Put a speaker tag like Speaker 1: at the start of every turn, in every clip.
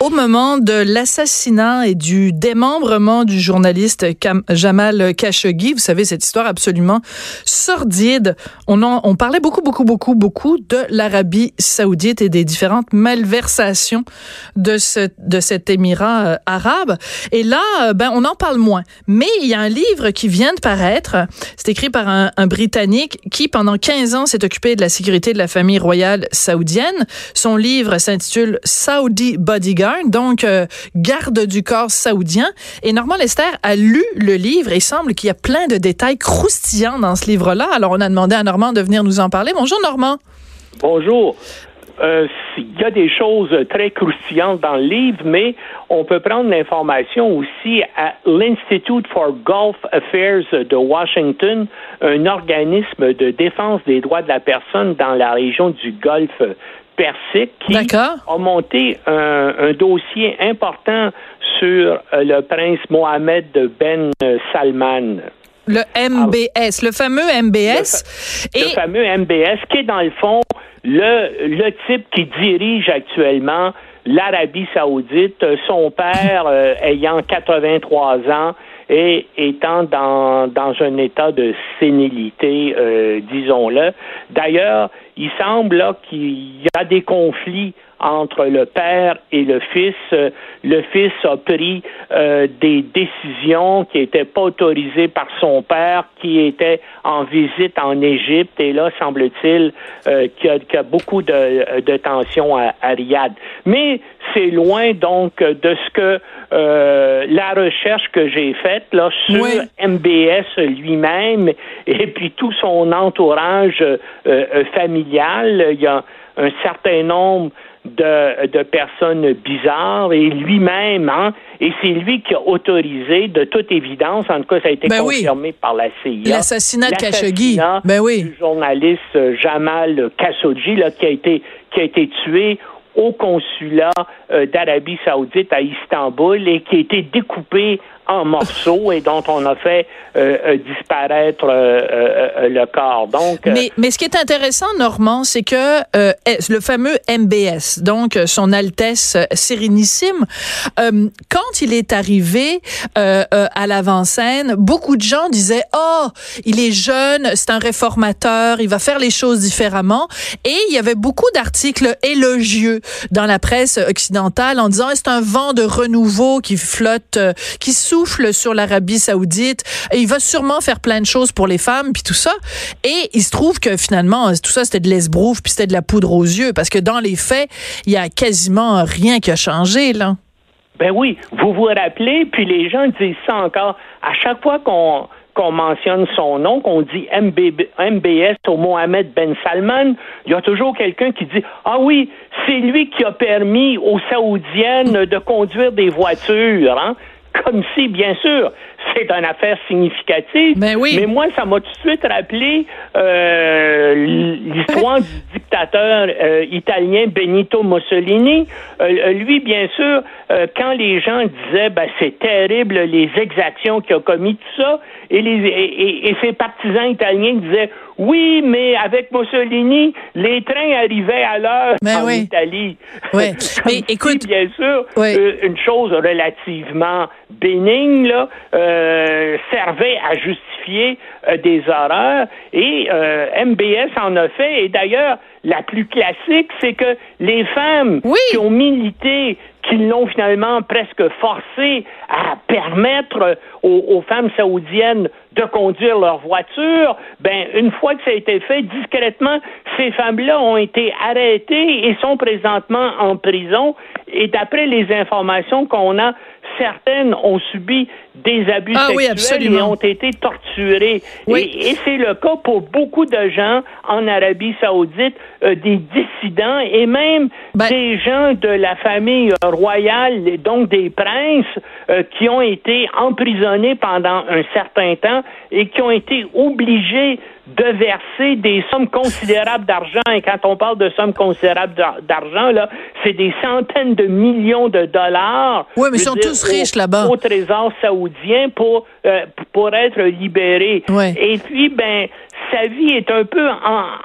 Speaker 1: Au moment de l'assassinat et du démembrement du journaliste Jamal Khashoggi, vous savez cette histoire absolument sordide. On en, on parlait beaucoup beaucoup beaucoup beaucoup de l'Arabie Saoudite et des différentes malversations de ce de cet émirat euh, arabe. Et là, euh, ben on en parle moins. Mais il y a un livre qui vient de paraître. C'est écrit par un, un Britannique qui pendant 15 ans s'est occupé de la sécurité de la famille royale saoudienne. Son livre s'intitule Saudi Bodyguard donc euh, garde du corps saoudien. Et Normand Lester a lu le livre et semble qu'il y a plein de détails croustillants dans ce livre-là. Alors on a demandé à Normand de venir nous en parler. Bonjour Normand.
Speaker 2: Bonjour. Euh, il y a des choses très croustillantes dans le livre, mais on peut prendre l'information aussi à l'Institute for Gulf Affairs de Washington, un organisme de défense des droits de la personne dans la région du Golfe Persique qui a monté un, dossier important sur euh, le prince Mohamed Ben Salman.
Speaker 1: Le MBS, le fameux MBS.
Speaker 2: Le, et... le fameux MBS qui est dans le fond le, le type qui dirige actuellement l'Arabie saoudite, son père euh, ayant 83 ans et étant dans, dans un état de sénilité, euh, disons-le. D'ailleurs, il semble qu'il y a des conflits entre le père et le fils. Le fils a pris euh, des décisions qui n'étaient pas autorisées par son père, qui était en visite en Égypte, et là, semble-t-il euh, qu'il y, a beaucoup de, de tensions à, Riyad. Mais c'est loin donc de ce que euh, la recherche que j'ai faite là sur MBS lui-même et puis tout son entourage familial. Il y a un certain nombre de, de personnes bizarres et lui-même, hein, et c'est lui qui a autorisé, de toute évidence, en tout cas, ça a été ben confirmé par la CIA.
Speaker 1: L'assassinat de Khashoggi. Ben oui.
Speaker 2: Du journaliste Jamal Khashoggi, là, qui a été, qui a été tué au consulat euh, d'Arabie saoudite à Istanbul et qui a été découpé en morceaux et dont on a fait euh, euh, disparaître euh, le corps. Donc,
Speaker 1: mais, mais ce qui est intéressant, Normand, c'est que le fameux MBS, donc son Altesse Sérénissime, quand il est arrivé à l'avant-scène, beaucoup de gens disaient oh il est jeune, c'est un réformateur, il va faire les choses différemment, et il y avait beaucoup d'articles élogieux dans la presse occidentale en disant c'est un vent de renouveau qui flotte, qui souffle souffle sur l'Arabie Saoudite. Il va sûrement faire plein de choses pour les femmes, puis tout ça. Et il se trouve que finalement, tout ça, c'était de l'esbrouf, puis c'était de la poudre aux yeux, parce que dans les faits, il y a quasiment rien qui a changé, là.
Speaker 2: Ben oui, vous vous rappelez, puis les gens disent ça encore. À chaque fois qu'on qu'on mentionne son nom, qu'on dit MBS au Mohamed Ben Salman, il y a toujours quelqu'un qui dit Ah oui, c'est lui qui a permis aux Saoudiennes de conduire des voitures. Hein? Comme si, bien sûr, c'est une affaire significative.
Speaker 1: Ben oui.
Speaker 2: Mais moi, ça m'a tout de suite rappelé euh, l'histoire du dictateur euh, italien Benito Mussolini. Euh, lui, bien sûr, quand les gens disaient ben, c'est terrible les exactions qu'il a commis, tout ça, et, les, et, et ses partisans italiens disaient oui, mais avec Mussolini, les trains arrivaient à l'heure
Speaker 1: ben
Speaker 2: en Italie.
Speaker 1: Oui. mais écoute,
Speaker 2: bien sûr, une chose relativement bénigne là, euh, servait à justifier euh, des horreurs et MBS en a fait. Et d'ailleurs, la plus classique, c'est que les femmes qui ont milité qui l'ont finalement presque forcé à permettre aux, femmes saoudiennes de conduire leur voiture, ben une fois que ça a été fait discrètement, ces femmes-là ont été arrêtées et sont présentement en prison. Et d'après les informations qu'on a, certaines ont subi des abus
Speaker 1: ah
Speaker 2: sexuels et ont été torturées. Et, c'est le cas pour beaucoup de gens en Arabie saoudite, euh, des dissidents et même ben des gens de la famille royale, donc des princes, euh, qui ont été emprisonnés pendant un certain temps et qui ont été obligés de verser des sommes considérables d'argent. Et quand on parle de sommes considérables d'argent, là, c'est des centaines de millions de dollars.
Speaker 1: Oui, mais ils sont tous riches là-bas.
Speaker 2: Au trésor saoudien pour, euh, pour être libérés. Et puis, ben, sa vie est un peu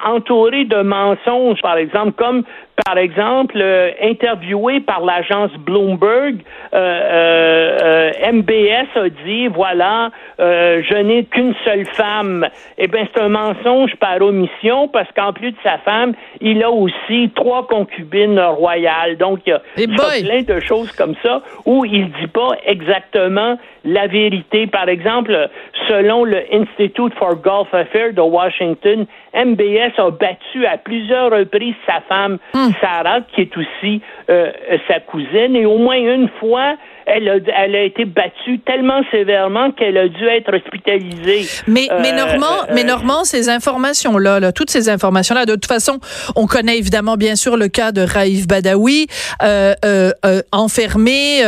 Speaker 2: entourée de mensonges, par exemple, comme par exemple, euh, interviewé par l'agence Bloomberg, euh, euh, MBS a dit voilà, je n'ai qu'une seule femme. Eh bien, c'est un mensonge par omission parce qu'en plus de sa femme, il a aussi trois concubines royales. Donc, il y a,
Speaker 1: eh
Speaker 2: plein de choses comme ça où il dit pas exactement la vérité. Par exemple, selon le Institute for Gulf Affairs de Washington, MBS a battu à plusieurs reprises sa femme, hmm. Sarah, qui est aussi euh, sa cousine, et au moins une fois, elle a, elle a été battue tellement sévèrement qu'elle a dû être hospitalisée.
Speaker 1: Mais, mais euh, Normand, euh, mais Normand, ces informations-là, là, toutes ces informations-là, de toute façon, on connaît évidemment bien sûr le cas de Raif Badawi, euh, euh, euh enfermé,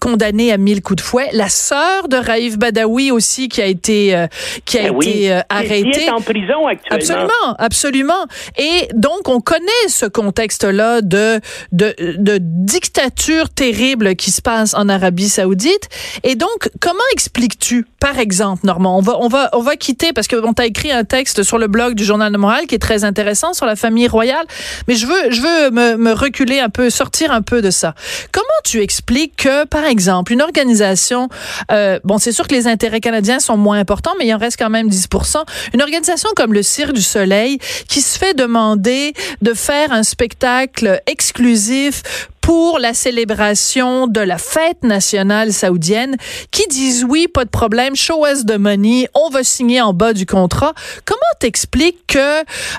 Speaker 1: condamné à mille coups de fouet. La sœur de Raif Badawi aussi qui a été qui a ben été arrêtée. Qui
Speaker 2: est en prison actuellement.
Speaker 1: Absolument, absolument. Et donc on connaît ce contexte-là de, de de dictature terrible qui se passe en Arabie Saoudite. Et donc, comment expliques-tu, par exemple, Normand, on va, on va, on va quitter parce que on t'a écrit un texte sur le blog du Journal de Montréal qui est très intéressant sur la famille royale, mais je veux, je veux me, me reculer un peu, sortir un peu de ça. Comment tu expliques que, par exemple, une organisation, euh, bon, c'est sûr que les intérêts canadiens sont moins importants, mais il en reste quand même 10% Une organisation comme le Cirque du Soleil qui se fait demander de faire un spectacle exclusif pour la célébration de la fête nationale saoudienne qui disent oui, pas de problème, show us the money, on va signer en bas du contrat. Comment t'expliques que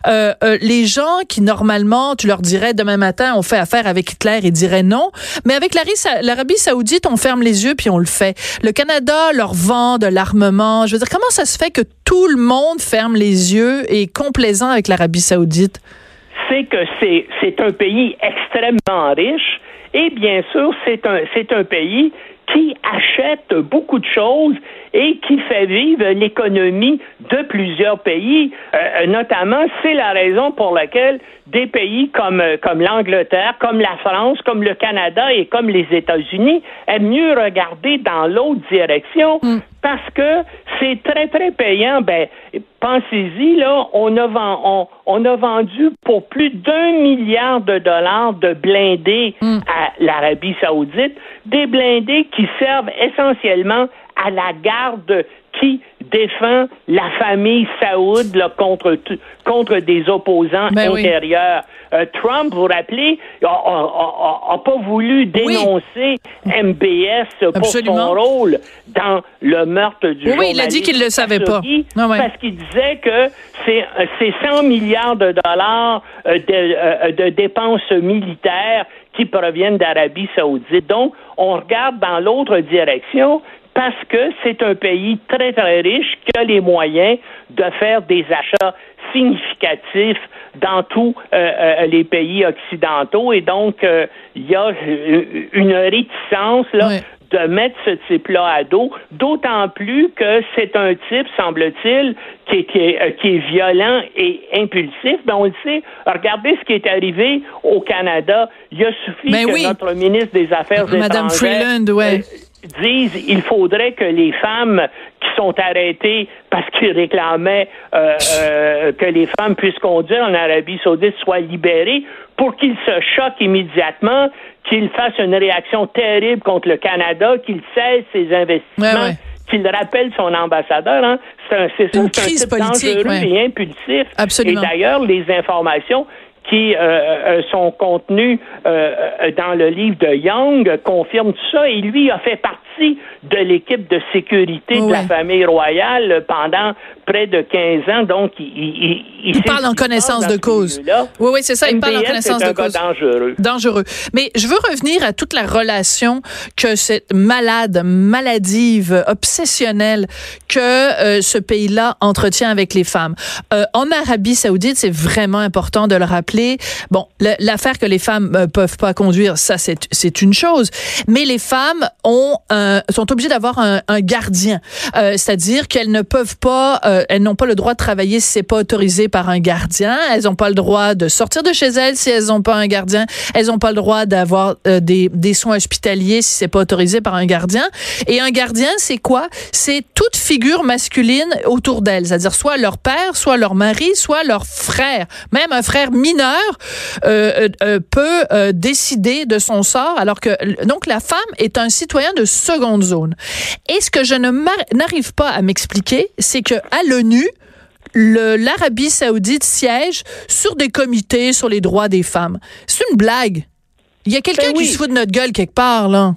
Speaker 1: euh, euh, les gens qui normalement, tu leur dirais demain matin, on fait affaire avec Hitler, ils diraient non, mais avec l'Arabie saoudite, on ferme les yeux puis on le fait. Le Canada leur vend de l'armement. Je veux dire, comment ça se fait que tout le monde ferme les yeux et est complaisant avec l'Arabie saoudite?
Speaker 2: C'est que c'est un pays extrêmement riche et bien sûr, c'est un, c'est un pays qui achète beaucoup de choses et qui fait vivre l'économie de plusieurs pays. Euh, notamment, c'est la raison pour laquelle des pays comme, comme l'Angleterre, comme la France, comme le Canada et comme les États-Unis aiment mieux regarder dans l'autre direction mm. parce que c'est très, très payant. Ben, pensez-y, là, on a, on, on a vendu pour plus d'un milliard de dollars de blindés mm. à l'Arabie saoudite, des blindés qui servent essentiellement à la garde qui défend la famille saoud contre, contre des opposants ben intérieurs? Euh, Trump, vous vous rappelez, n'a pas voulu dénoncer MBS pour son rôle dans le meurtre du
Speaker 1: oui, Oui, il a dit qu'il ne le savait pas.
Speaker 2: Ah parce qu'il disait que c'est 100 milliards de dollars euh, de, euh, de dépenses militaires qui proviennent d'Arabie saoudite. Donc, on regarde dans l'autre direction, parce que c'est un pays très, très riche qui a les moyens de faire des achats significatifs dans tous euh, euh, les pays occidentaux. Et donc, euh, il y a une réticence là, de mettre ce type-là à dos, d'autant plus que c'est un type, semble-t-il, qui est, qui, est, violent et impulsif. Ben, on le sait. Regardez ce qui est arrivé au Canada. Il a suffi ben que notre ministre des Affaires
Speaker 1: Madame Freeland, ouais
Speaker 2: disent il faudrait que les femmes qui sont arrêtées parce qu'ils réclamaient euh, euh, que les femmes puissent conduire en Arabie saoudite soient libérées pour qu'ils se choquent immédiatement, qu'ils fassent une réaction terrible contre le Canada, qu'ils cessent ses investissements. qu'il rappelle son ambassadeur. Hein. C'est un, c'est, un type dangereux et impulsif.
Speaker 1: Absolument.
Speaker 2: Et d'ailleurs, les informations qui euh, euh, sont contenus euh, dans le livre de Young confirment tout ça. Et lui a fait partie de l'équipe de sécurité de la famille royale pendant près de 15 ans. Donc, il, il,
Speaker 1: il, parle en connaissance de cause. Oui, oui, c'est ça. Il parle en connaissance de cause.
Speaker 2: dangereux.
Speaker 1: Dangereux. Mais je veux revenir à toute la relation que cette malade, maladive, obsessionnelle que euh, ce pays-là entretient avec les femmes. En Arabie Saoudite, c'est vraiment important de le rappeler. Bon, l'affaire que les femmes euh, peuvent pas conduire, ça c'est une chose. Mais les femmes ont un, sont obligées d'avoir un, gardien, euh, c'est-à-dire qu'elles ne peuvent pas, euh, elles n'ont pas le droit de travailler si c'est pas autorisé par un gardien. Elles n'ont pas le droit de sortir de chez elles si elles n'ont pas un gardien. Elles n'ont pas le droit d'avoir euh, des, des soins hospitaliers si c'est pas autorisé par un gardien. Et un gardien, c'est quoi? C'est toute figure masculine autour d'elles, c'est-à-dire soit leur père, soit leur mari, soit leur frère, même un frère mineur euh, euh, peut décider de son sort, alors que donc la femme est un citoyen de seconde zone. Et ce que je ne n'arrive pas à m'expliquer, c'est que à l'ONU, l'Arabie saoudite siège sur des comités sur les droits des femmes. C'est une blague. Il y a quelqu'un ben qui se fout de notre gueule quelque part, là.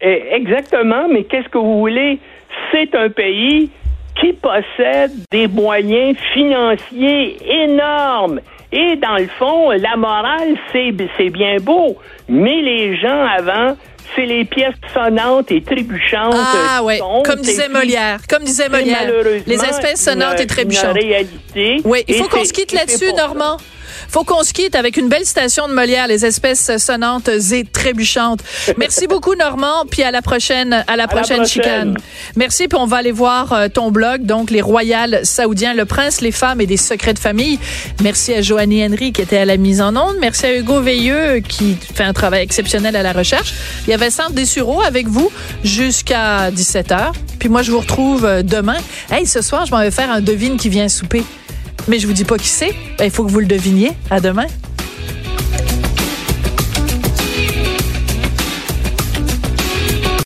Speaker 2: Eh, exactement, mais qu'est-ce que vous voulez? C'est un pays qui possède des moyens financiers énormes. Et dans le fond, la morale, c'est bien beau, mais les gens avant c'est les pièces sonnantes et trébuchantes.
Speaker 1: Ah ouais, comme disait Molière, comme disait Molière, les espèces sonnantes et trébuchantes.
Speaker 2: réalité.
Speaker 1: Oui, il faut qu'on se quitte là-dessus, Normand. Faut qu'on se quitte avec une belle citation de Molière, les espèces sonnantes et trébuchantes. Merci beaucoup, Normand, puis à la prochaine, à la prochaine, chicane. Merci, puis on va aller voir euh, ton blog, donc les royales saoudiens, le prince, les femmes et des secrets de famille. Merci à Joanie Henry qui était à la mise en onde. Merci à Hugo Veilleux qui fait un travail exceptionnel à la recherche. Il y avait Centre Dessureau avec vous jusqu'à 17h. Puis moi, je vous retrouve euh, demain. Hey, ce soir, je m'en vais faire un devine qui vient souper mais je vous dis pas qui c'est. Ben, il faut que vous le deviniez. À demain.